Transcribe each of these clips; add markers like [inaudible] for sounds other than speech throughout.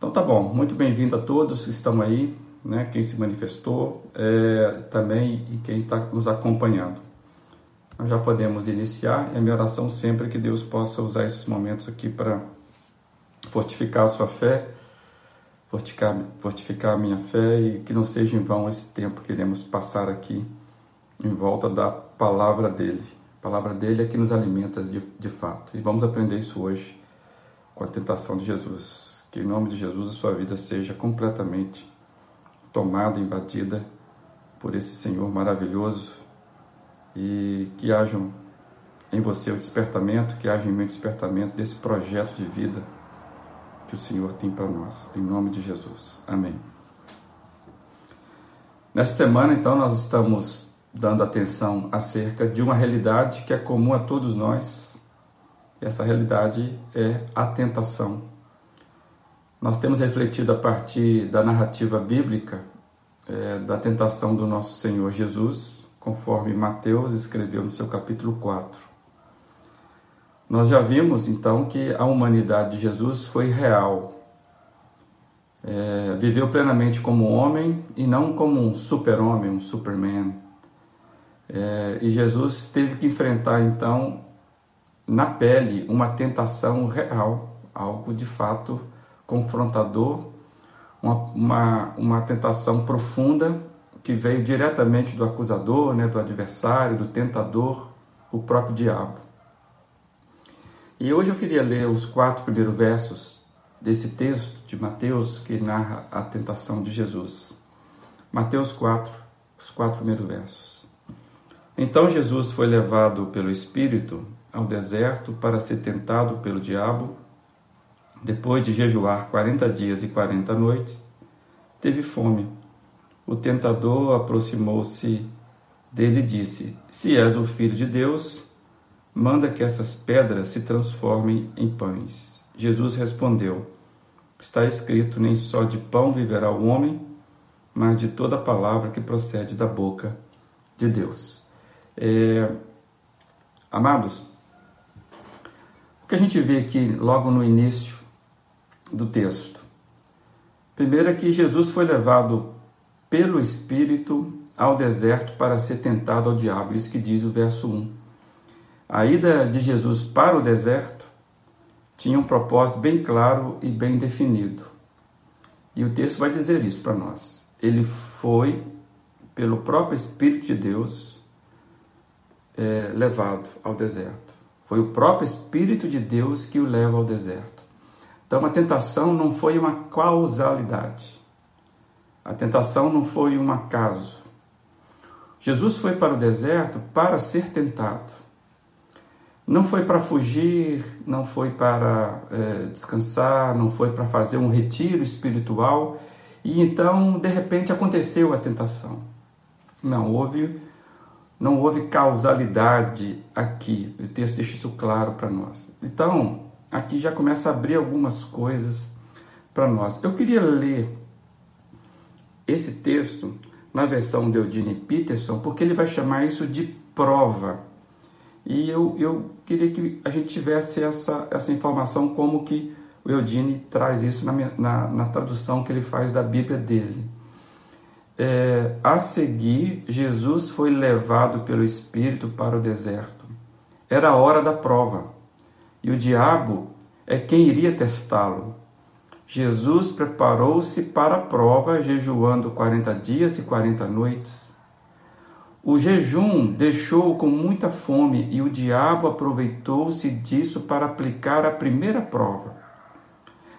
Então tá bom, muito bem-vindo a todos que estão aí, né, quem se manifestou é, também e quem está nos acompanhando. Nós já podemos iniciar, e a minha oração sempre é que Deus possa usar esses momentos aqui para fortificar a sua fé, fortificar, fortificar a minha fé e que não seja em vão esse tempo que iremos passar aqui em volta da palavra dele. A palavra dele é que nos alimenta de, de fato. E vamos aprender isso hoje com a tentação de Jesus. Que em nome de Jesus a sua vida seja completamente tomada, invadida por esse Senhor maravilhoso e que haja em você o despertamento, que haja em mim o despertamento desse projeto de vida que o Senhor tem para nós. Em nome de Jesus. Amém. Nessa semana, então, nós estamos dando atenção acerca de uma realidade que é comum a todos nós. Essa realidade é a tentação. Nós temos refletido a partir da narrativa bíblica é, da tentação do nosso Senhor Jesus, conforme Mateus escreveu no seu capítulo 4. Nós já vimos então que a humanidade de Jesus foi real. É, viveu plenamente como homem e não como um super-homem, um superman. É, e Jesus teve que enfrentar então na pele uma tentação real, algo de fato confrontador, uma, uma, uma tentação profunda que veio diretamente do acusador, né, do adversário, do tentador, o próprio diabo. E hoje eu queria ler os quatro primeiros versos desse texto de Mateus que narra a tentação de Jesus. Mateus 4, os quatro primeiros versos. Então Jesus foi levado pelo Espírito ao deserto para ser tentado pelo diabo. Depois de jejuar quarenta dias e quarenta noites, teve fome. O tentador aproximou-se dele e disse: Se és o filho de Deus, manda que essas pedras se transformem em pães. Jesus respondeu: Está escrito: Nem só de pão viverá o homem, mas de toda palavra que procede da boca de Deus. É, amados, o que a gente vê aqui logo no início do texto? Primeiro é que Jesus foi levado pelo Espírito ao deserto para ser tentado ao diabo, isso que diz o verso 1. A ida de Jesus para o deserto tinha um propósito bem claro e bem definido. E o texto vai dizer isso para nós. Ele foi, pelo próprio Espírito de Deus, é, levado ao deserto. Foi o próprio Espírito de Deus que o leva ao deserto. Então a tentação não foi uma causalidade. A tentação não foi um acaso. Jesus foi para o deserto para ser tentado. Não foi para fugir, não foi para é, descansar, não foi para fazer um retiro espiritual e então de repente aconteceu a tentação. Não houve, não houve causalidade aqui. O texto deixa isso claro para nós. Então aqui já começa a abrir algumas coisas para nós. Eu queria ler esse texto na versão de Eugene Peterson porque ele vai chamar isso de prova e eu, eu queria que a gente tivesse essa, essa informação, como que o Eudine traz isso na, na, na tradução que ele faz da Bíblia dele. É, a seguir, Jesus foi levado pelo Espírito para o deserto. Era a hora da prova. E o diabo é quem iria testá-lo. Jesus preparou-se para a prova, jejuando 40 dias e 40 noites. O jejum deixou-o com muita fome e o diabo aproveitou-se disso para aplicar a primeira prova.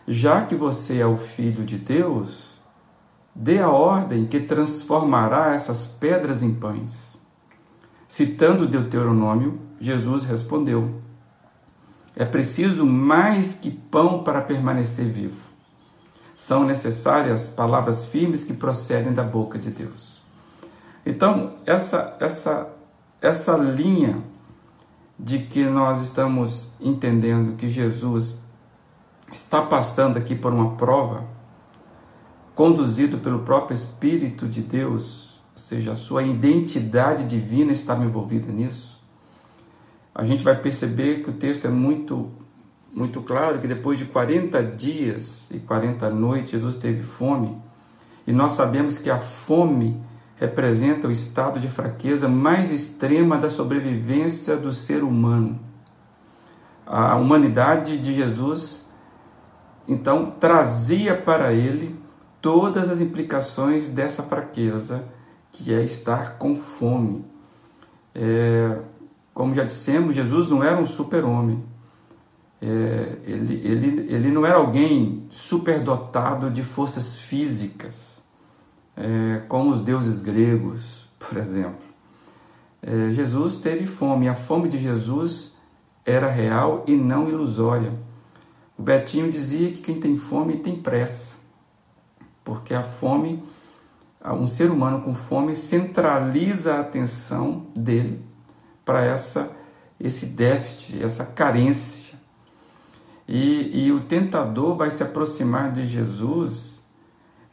Já que você é o filho de Deus, dê a ordem que transformará essas pedras em pães. Citando Deuteronômio, Jesus respondeu: É preciso mais que pão para permanecer vivo. São necessárias palavras firmes que procedem da boca de Deus. Então, essa, essa, essa linha de que nós estamos entendendo que Jesus está passando aqui por uma prova, conduzido pelo próprio Espírito de Deus, ou seja, a sua identidade divina está envolvida nisso, a gente vai perceber que o texto é muito muito claro que depois de 40 dias e 40 noites, Jesus teve fome. E nós sabemos que a fome representa o estado de fraqueza mais extrema da sobrevivência do ser humano. A humanidade de Jesus, então, trazia para ele todas as implicações dessa fraqueza, que é estar com fome. É, como já dissemos, Jesus não era um super-homem. É, ele, ele, ele não era alguém superdotado de forças físicas, é, como os deuses gregos, [laughs] por exemplo. É, Jesus teve fome, a fome de Jesus era real e não ilusória. O Betinho dizia que quem tem fome tem pressa, porque a fome, um ser humano com fome centraliza a atenção dele para essa esse déficit, essa carência. E, e o tentador vai se aproximar de Jesus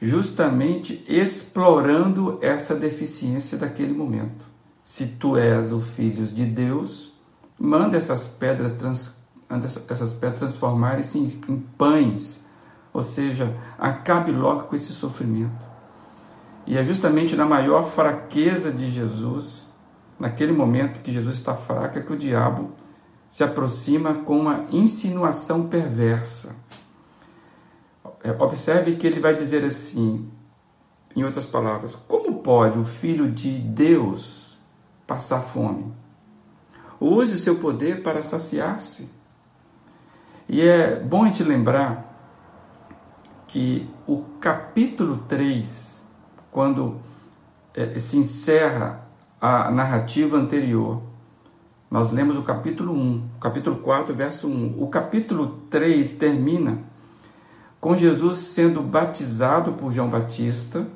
justamente explorando essa deficiência daquele momento. Se tu és o filho de Deus, manda essas pedras, trans, essas pedras transformarem-se em, em pães, ou seja, acabe logo com esse sofrimento. E é justamente na maior fraqueza de Jesus naquele momento que Jesus está fraco, é que o diabo se aproxima com uma insinuação perversa. É, observe que ele vai dizer assim, em outras palavras, como pode o Filho de Deus passar fome? Use o seu poder para saciar-se. E é bom gente lembrar que o capítulo 3, quando é, se encerra a narrativa anterior. Nós lemos o capítulo 1, capítulo 4, verso 1. O capítulo 3 termina com Jesus sendo batizado por João Batista.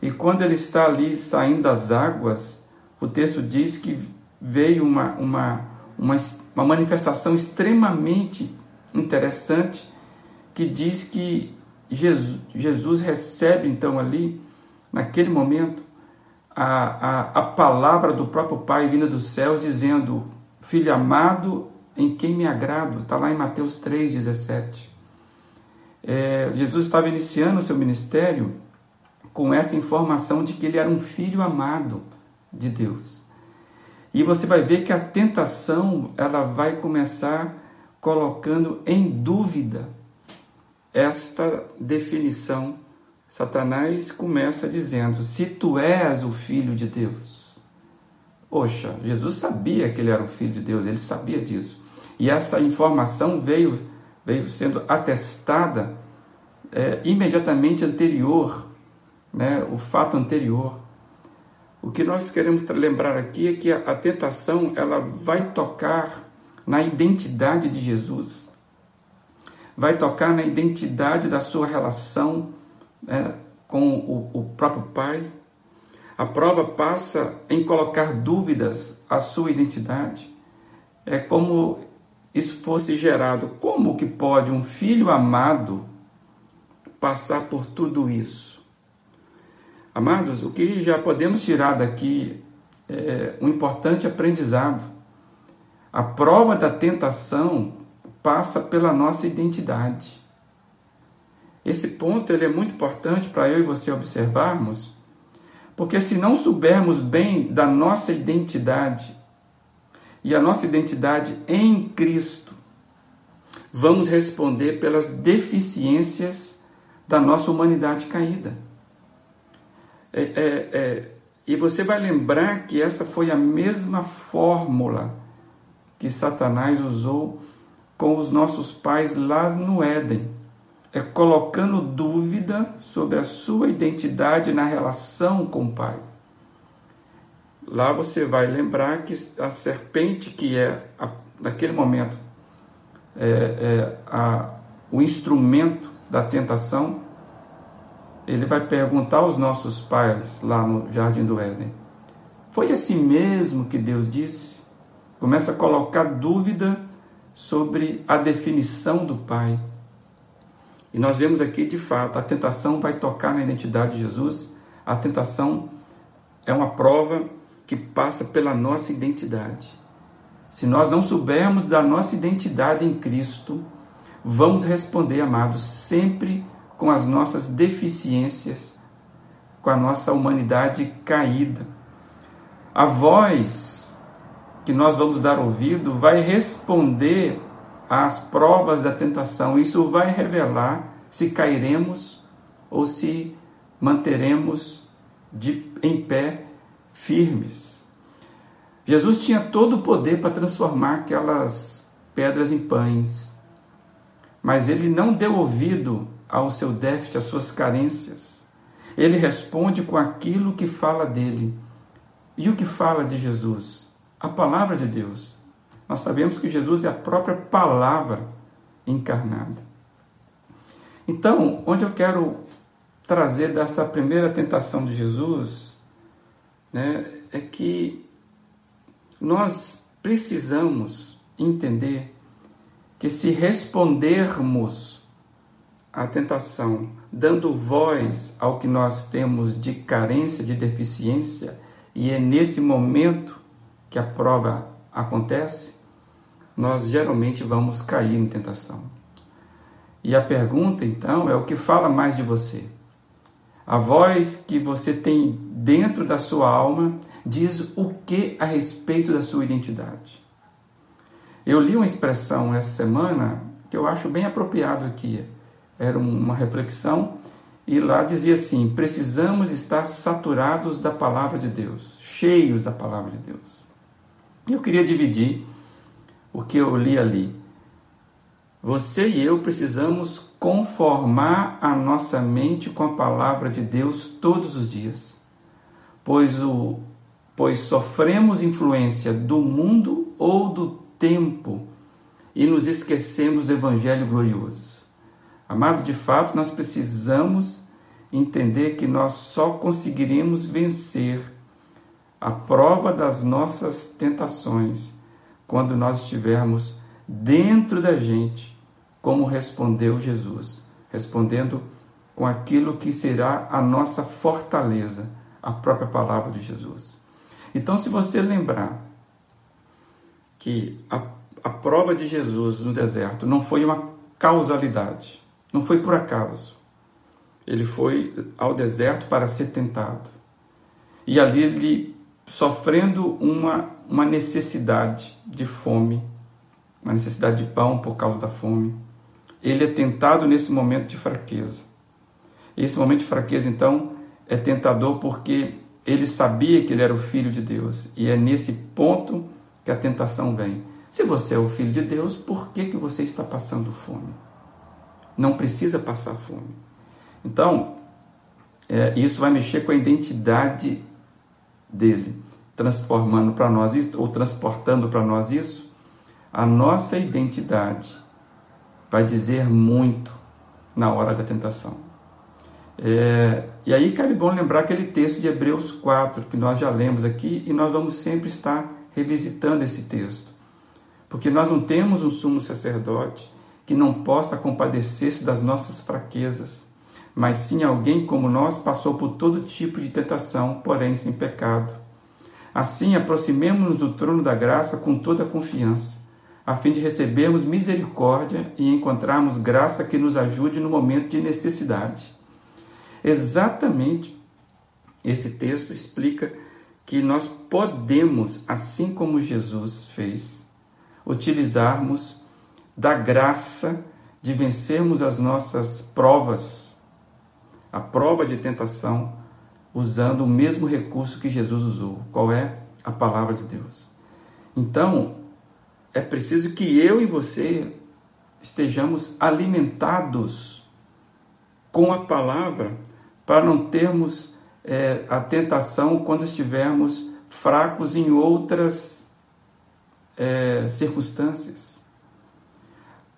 E quando ele está ali saindo das águas, o texto diz que veio uma, uma, uma, uma manifestação extremamente interessante que diz que Jesus, Jesus recebe então ali, naquele momento, a, a, a palavra do próprio Pai vinda dos céus, dizendo: Filho amado, em quem me agrado. Está lá em Mateus 3,17. É, Jesus estava iniciando o seu ministério com essa informação de que ele era um filho amado de Deus. E você vai ver que a tentação ela vai começar colocando em dúvida esta definição Satanás começa dizendo: Se tu és o filho de Deus. Poxa, Jesus sabia que ele era o filho de Deus, ele sabia disso. E essa informação veio, veio sendo atestada é, imediatamente anterior, né, o fato anterior. O que nós queremos lembrar aqui é que a, a tentação ela vai tocar na identidade de Jesus, vai tocar na identidade da sua relação né, com o, o próprio Pai. A prova passa em colocar dúvidas à sua identidade. É como isso fosse gerado. Como que pode um filho amado passar por tudo isso? Amados, o que já podemos tirar daqui é um importante aprendizado. A prova da tentação passa pela nossa identidade. Esse ponto ele é muito importante para eu e você observarmos, porque se não soubermos bem da nossa identidade e a nossa identidade em Cristo, vamos responder pelas deficiências da nossa humanidade caída. É, é, é, e você vai lembrar que essa foi a mesma fórmula que Satanás usou com os nossos pais lá no Éden é colocando dúvida sobre a sua identidade na relação com o Pai. Lá você vai lembrar que a serpente, que é, a, naquele momento, é, é a, o instrumento da tentação, ele vai perguntar aos nossos pais lá no Jardim do Éden: Foi assim mesmo que Deus disse? Começa a colocar dúvida sobre a definição do Pai. E nós vemos aqui, de fato, a tentação vai tocar na identidade de Jesus. A tentação é uma prova que passa pela nossa identidade. se nós não soubermos da nossa identidade em Cristo, vamos responder, amados, sempre com as nossas deficiências, com a nossa humanidade caída. A voz que nós vamos dar ouvido vai responder às provas da tentação. Isso vai revelar se cairemos ou se manteremos de, em pé firmes. Jesus tinha todo o poder para transformar aquelas pedras em pães, mas ele não deu ouvido ao seu déficit, às suas carências. Ele responde com aquilo que fala dele. E o que fala de Jesus? A palavra de Deus. Nós sabemos que Jesus é a própria palavra encarnada. Então, onde eu quero trazer dessa primeira tentação de Jesus, né, é que nós precisamos entender que se respondermos à tentação, dando voz ao que nós temos de carência, de deficiência, e é nesse momento que a prova acontece, nós geralmente vamos cair em tentação. E a pergunta então é o que fala mais de você? A voz que você tem dentro da sua alma diz o que a respeito da sua identidade. Eu li uma expressão essa semana que eu acho bem apropriado aqui. Era uma reflexão e lá dizia assim: precisamos estar saturados da palavra de Deus, cheios da palavra de Deus. Eu queria dividir o que eu li ali. Você e eu precisamos conformar a nossa mente com a palavra de Deus todos os dias, pois, o, pois sofremos influência do mundo ou do tempo e nos esquecemos do Evangelho glorioso. Amado, de fato, nós precisamos entender que nós só conseguiremos vencer a prova das nossas tentações quando nós estivermos dentro da gente, como respondeu Jesus, respondendo com aquilo que será a nossa fortaleza, a própria palavra de Jesus. Então, se você lembrar que a, a prova de Jesus no deserto não foi uma causalidade, não foi por acaso. Ele foi ao deserto para ser tentado. E ali ele sofrendo uma, uma necessidade de fome, uma necessidade de pão por causa da fome. Ele é tentado nesse momento de fraqueza. Esse momento de fraqueza, então, é tentador porque ele sabia que ele era o filho de Deus. E é nesse ponto que a tentação vem. Se você é o filho de Deus, por que, que você está passando fome? Não precisa passar fome. Então, é, isso vai mexer com a identidade dele, transformando para nós isso, ou transportando para nós isso, a nossa identidade vai dizer muito na hora da tentação. É, e aí cabe bom lembrar aquele texto de Hebreus 4, que nós já lemos aqui, e nós vamos sempre estar revisitando esse texto. Porque nós não temos um sumo sacerdote que não possa compadecer-se das nossas fraquezas, mas sim alguém como nós passou por todo tipo de tentação, porém sem pecado. Assim, aproximemo-nos do trono da graça com toda a confiança, a fim de recebermos misericórdia e encontrarmos graça que nos ajude no momento de necessidade. Exatamente esse texto explica que nós podemos, assim como Jesus fez, utilizarmos da graça de vencermos as nossas provas a prova de tentação usando o mesmo recurso que Jesus usou. Qual é? A palavra de Deus. Então, é preciso que eu e você estejamos alimentados com a palavra para não termos é, a tentação quando estivermos fracos em outras é, circunstâncias.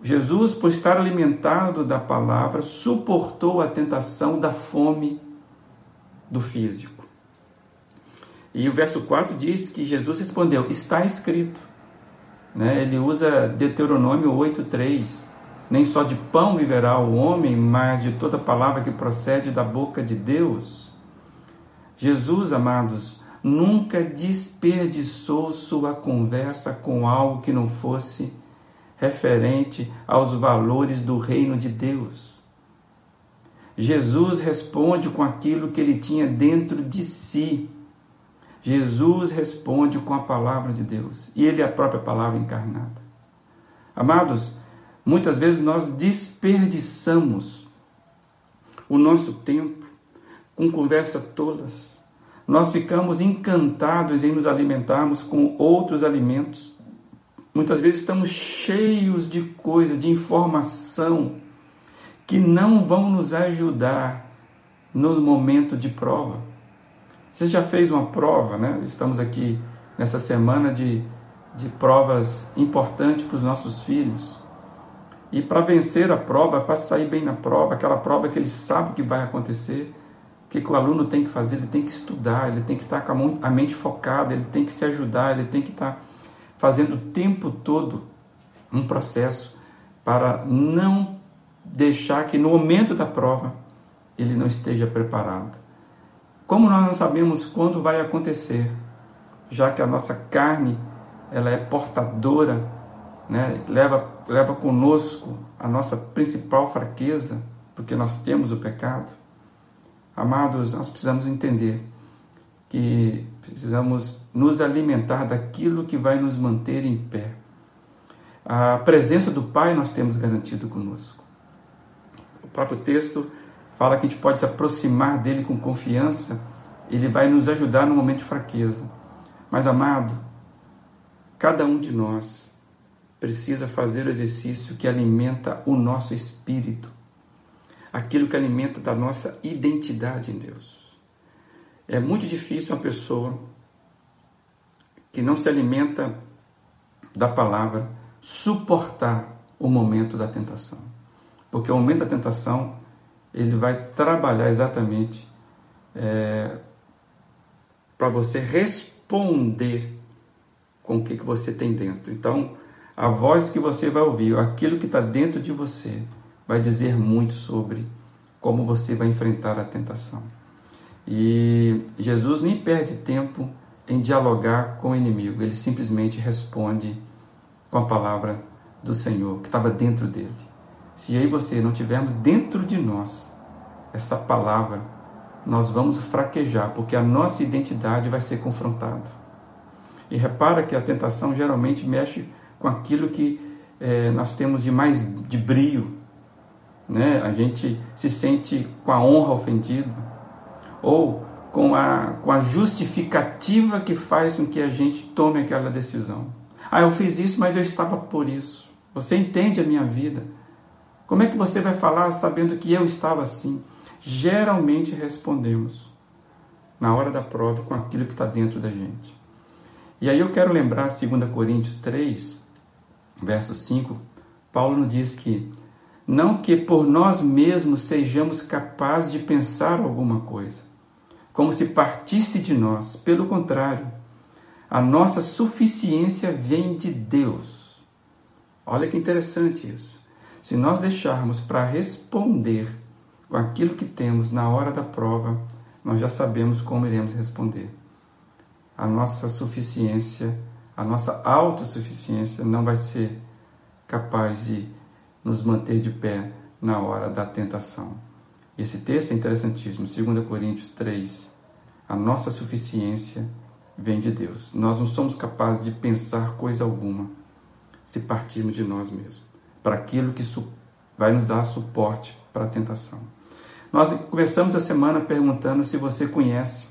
Jesus, por estar alimentado da palavra, suportou a tentação da fome do físico. E o verso 4 diz que Jesus respondeu: Está escrito. Né? Ele usa Deuteronômio 8,3. Nem só de pão viverá o homem, mas de toda palavra que procede da boca de Deus. Jesus, amados, nunca desperdiçou sua conversa com algo que não fosse referente aos valores do reino de Deus. Jesus responde com aquilo que ele tinha dentro de si. Jesus responde com a palavra de Deus. E ele é a própria palavra encarnada. Amados, muitas vezes nós desperdiçamos o nosso tempo com conversas tolas. Nós ficamos encantados em nos alimentarmos com outros alimentos. Muitas vezes estamos cheios de coisas, de informação que não vão nos ajudar no momento de prova. Você já fez uma prova, né? Estamos aqui nessa semana de, de provas importantes para os nossos filhos. E para vencer a prova, para sair bem na prova, aquela prova que ele sabe que vai acontecer, o que, que o aluno tem que fazer? Ele tem que estudar, ele tem que estar com a mente focada, ele tem que se ajudar, ele tem que estar fazendo o tempo todo um processo para não deixar que no momento da prova ele não esteja preparado. Como nós não sabemos quando vai acontecer, já que a nossa carne ela é portadora, né, leva, leva conosco a nossa principal fraqueza, porque nós temos o pecado. Amados, nós precisamos entender que precisamos nos alimentar daquilo que vai nos manter em pé. A presença do Pai nós temos garantido conosco. Próprio texto fala que a gente pode se aproximar dele com confiança, ele vai nos ajudar no momento de fraqueza. Mas, amado, cada um de nós precisa fazer o exercício que alimenta o nosso espírito, aquilo que alimenta da nossa identidade em Deus. É muito difícil uma pessoa que não se alimenta da palavra suportar o momento da tentação. Porque o momento da tentação, ele vai trabalhar exatamente é, para você responder com o que, que você tem dentro. Então, a voz que você vai ouvir, aquilo que está dentro de você, vai dizer muito sobre como você vai enfrentar a tentação. E Jesus nem perde tempo em dialogar com o inimigo, ele simplesmente responde com a palavra do Senhor que estava dentro dele. Se eu e você não tivermos dentro de nós essa palavra, nós vamos fraquejar, porque a nossa identidade vai ser confrontada. E repara que a tentação geralmente mexe com aquilo que é, nós temos de mais de brio, né? A gente se sente com a honra ofendida ou com a, com a justificativa que faz com que a gente tome aquela decisão. Ah, eu fiz isso, mas eu estava por isso. Você entende a minha vida? Como é que você vai falar sabendo que eu estava assim? Geralmente respondemos na hora da prova com aquilo que está dentro da gente. E aí eu quero lembrar 2 Coríntios 3, verso 5, Paulo nos diz que não que por nós mesmos sejamos capazes de pensar alguma coisa, como se partisse de nós. Pelo contrário, a nossa suficiência vem de Deus. Olha que interessante isso. Se nós deixarmos para responder com aquilo que temos na hora da prova, nós já sabemos como iremos responder. A nossa suficiência, a nossa autossuficiência não vai ser capaz de nos manter de pé na hora da tentação. Esse texto é interessantíssimo, 2 Coríntios 3. A nossa suficiência vem de Deus. Nós não somos capazes de pensar coisa alguma se partirmos de nós mesmos, para aquilo que vai nos dar suporte para a tentação. Nós começamos a semana perguntando se você conhece,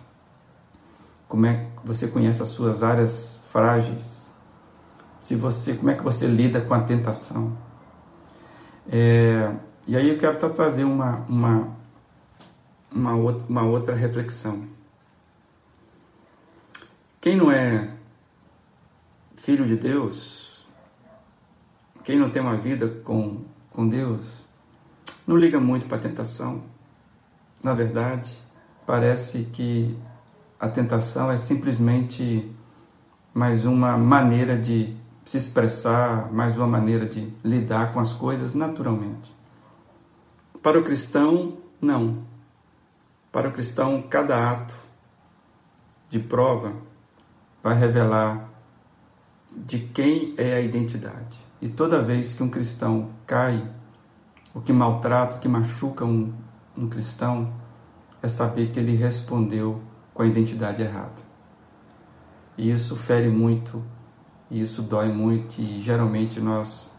como é que você conhece as suas áreas frágeis, se você, como é que você lida com a tentação. É, e aí eu quero trazer uma, uma, uma outra, uma outra reflexão. Quem não é filho de Deus, quem não tem uma vida com, com Deus, não liga muito para a tentação. Na verdade, parece que a tentação é simplesmente mais uma maneira de se expressar, mais uma maneira de lidar com as coisas naturalmente. Para o cristão, não. Para o cristão, cada ato de prova vai revelar de quem é a identidade. E toda vez que um cristão cai, o que maltrata, o que machuca um, um cristão, é saber que ele respondeu com a identidade errada. E isso fere muito, e isso dói muito, e geralmente nós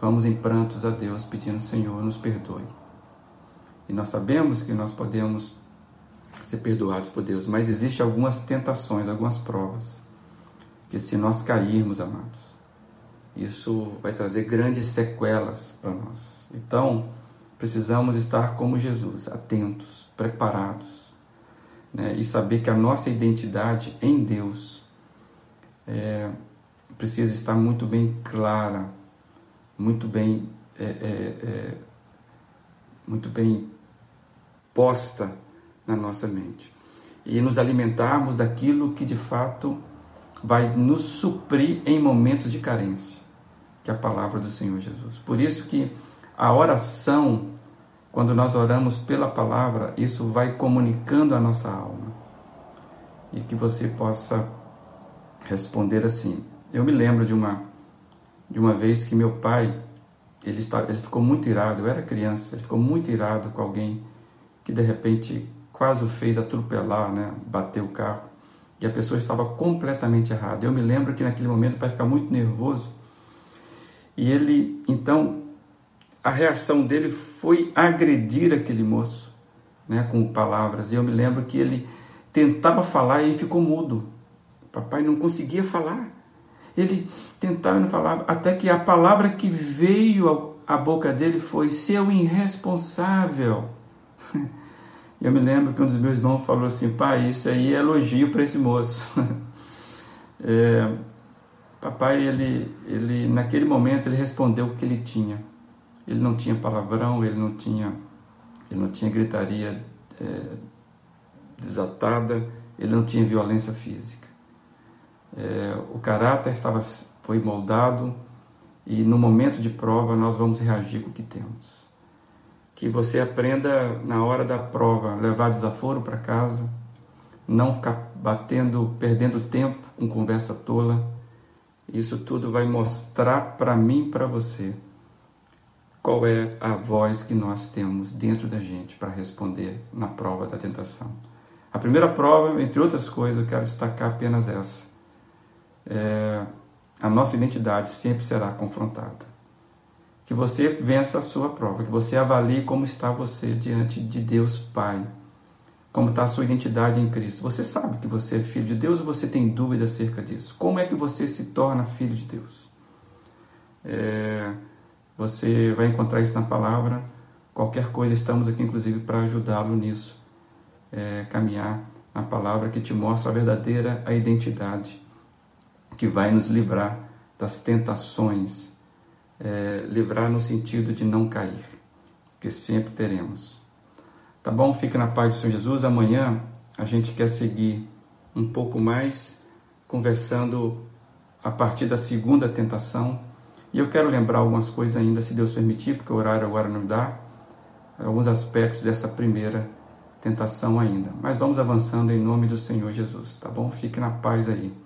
vamos em prantos a Deus pedindo, Senhor, nos perdoe. E nós sabemos que nós podemos ser perdoados por Deus, mas existem algumas tentações, algumas provas, que se nós cairmos, amados, isso vai trazer grandes sequelas para nós. Então, precisamos estar como Jesus, atentos, preparados, né? e saber que a nossa identidade em Deus é, precisa estar muito bem clara, muito bem, é, é, é muito bem posta na nossa mente. E nos alimentarmos daquilo que de fato vai nos suprir em momentos de carência, que é a palavra do Senhor Jesus. Por isso que a oração, quando nós oramos pela palavra, isso vai comunicando a nossa alma. E que você possa responder assim. Eu me lembro de uma de uma vez que meu pai, ele está, ele ficou muito irado, eu era criança, ele ficou muito irado com alguém que de repente quase o fez atropelar, né, bater o carro e a pessoa estava completamente errada. Eu me lembro que naquele momento o pai ficar muito nervoso e ele, então, a reação dele foi agredir aquele moço, né, com palavras. E eu me lembro que ele tentava falar e ficou mudo. O papai não conseguia falar. Ele tentava e não falava, até que a palavra que veio à boca dele foi: seu irresponsável. [laughs] Eu me lembro que um dos meus irmãos falou assim: pai, isso aí é elogio para esse moço. [laughs] é, papai, ele, ele, naquele momento, ele respondeu o que ele tinha. Ele não tinha palavrão, ele não tinha, ele não tinha gritaria é, desatada, ele não tinha violência física. É, o caráter estava, foi moldado e no momento de prova nós vamos reagir com o que temos que você aprenda na hora da prova levar desaforo para casa, não ficar batendo, perdendo tempo com conversa tola. Isso tudo vai mostrar para mim para você qual é a voz que nós temos dentro da gente para responder na prova da tentação. A primeira prova, entre outras coisas, eu quero destacar apenas essa. É, a nossa identidade sempre será confrontada que você vença a sua prova, que você avalie como está você diante de Deus Pai, como está a sua identidade em Cristo. Você sabe que você é filho de Deus ou você tem dúvida acerca disso? Como é que você se torna filho de Deus? É, você vai encontrar isso na palavra. Qualquer coisa, estamos aqui inclusive para ajudá-lo nisso. É, caminhar na palavra que te mostra a verdadeira identidade, que vai nos livrar das tentações é, livrar no sentido de não cair, que sempre teremos. Tá bom? Fica na paz do Senhor Jesus. Amanhã a gente quer seguir um pouco mais conversando a partir da segunda tentação. E eu quero lembrar algumas coisas ainda, se Deus permitir, porque o horário agora não dá, alguns aspectos dessa primeira tentação ainda. Mas vamos avançando em nome do Senhor Jesus, tá bom? Fique na paz aí.